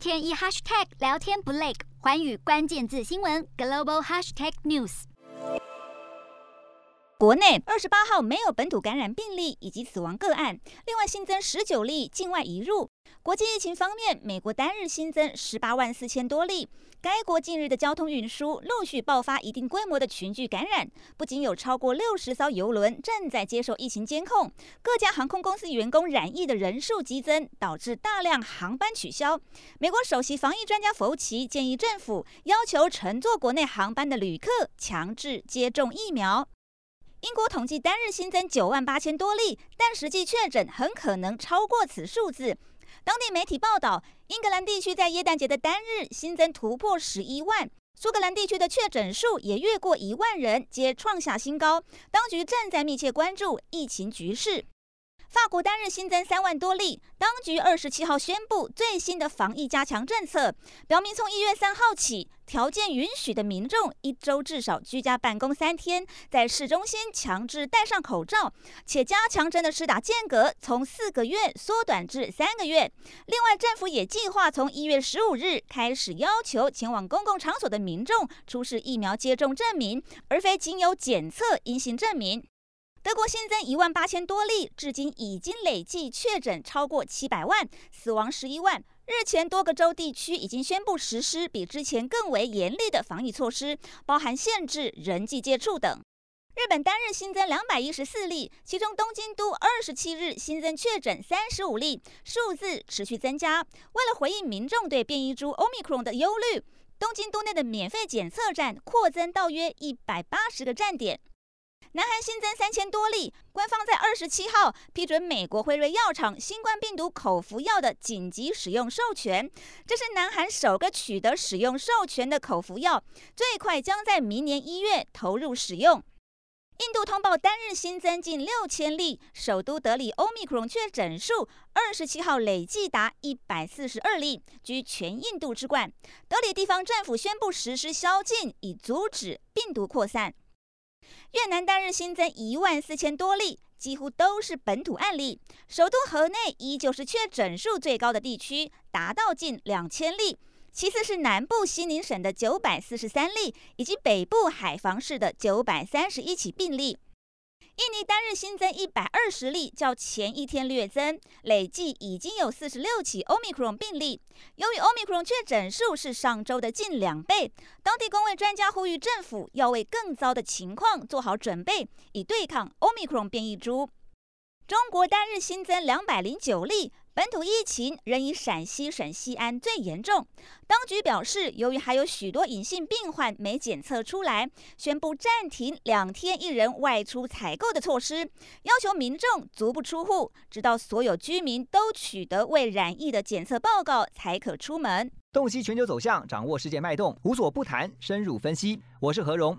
天一 hashtag 聊天不累，环宇关键字新闻 global hashtag news。国内二十八号没有本土感染病例以及死亡个案，另外新增十九例境外移入。国际疫情方面，美国单日新增十八万四千多例。该国近日的交通运输陆续爆发一定规模的群聚感染，不仅有超过六十艘游轮正在接受疫情监控，各家航空公司员工染疫的人数激增，导致大量航班取消。美国首席防疫专家佛奇建议政府要求乘坐国内航班的旅客强制接种疫苗。英国统计单日新增九万八千多例，但实际确诊很可能超过此数字。当地媒体报道，英格兰地区在耶诞节的单日新增突破十一万，苏格兰地区的确诊数也越过一万人，皆创下新高。当局正在密切关注疫情局势。法国单日新增三万多例，当局二十七号宣布最新的防疫加强政策，表明从一月三号起，条件允许的民众一周至少居家办公三天，在市中心强制戴上口罩，且加强针的施打间隔从四个月缩短至三个月。另外，政府也计划从一月十五日开始要求前往公共场所的民众出示疫苗接种证明，而非仅有检测阴性证明。德国新增一万八千多例，至今已经累计确诊超过七百万，死亡十一万。日前，多个州地区已经宣布实施比之前更为严厉的防疫措施，包含限制人际接触等。日本单日新增两百一十四例，其中东京都二十七日新增确诊三十五例，数字持续增加。为了回应民众对变异株 Omicron 的忧虑，东京都内的免费检测站扩增到约一百八十个站点。南韩新增三千多例，官方在二十七号批准美国辉瑞药厂新冠病毒口服药的紧急使用授权，这是南韩首个取得使用授权的口服药，最快将在明年一月投入使用。印度通报单日新增近六千例，首都德里欧密克戎确诊数二十七号累计达一百四十二例，居全印度之冠。德里地方政府宣布实施宵禁，以阻止病毒扩散。越南单日新增一万四千多例，几乎都是本土案例。首都河内依旧是确诊数最高的地区，达到近两千例。其次是南部西宁省的九百四十三例，以及北部海防市的九百三十一起病例。印尼单日新增一百二十例，较前一天略增，累计已经有四十六起 Omicron 病例。由于 Omicron 确诊数是上周的近两倍，当地工位专家呼吁政府要为更糟的情况做好准备，以对抗 Omicron 变异株。中国单日新增两百零九例。本土疫情仍以陕西省西安最严重。当局表示，由于还有许多隐性病患没检测出来，宣布暂停两天一人外出采购的措施，要求民众足不出户，直到所有居民都取得未染疫的检测报告才可出门。洞悉全球走向，掌握世界脉动，无所不谈，深入分析。我是何荣。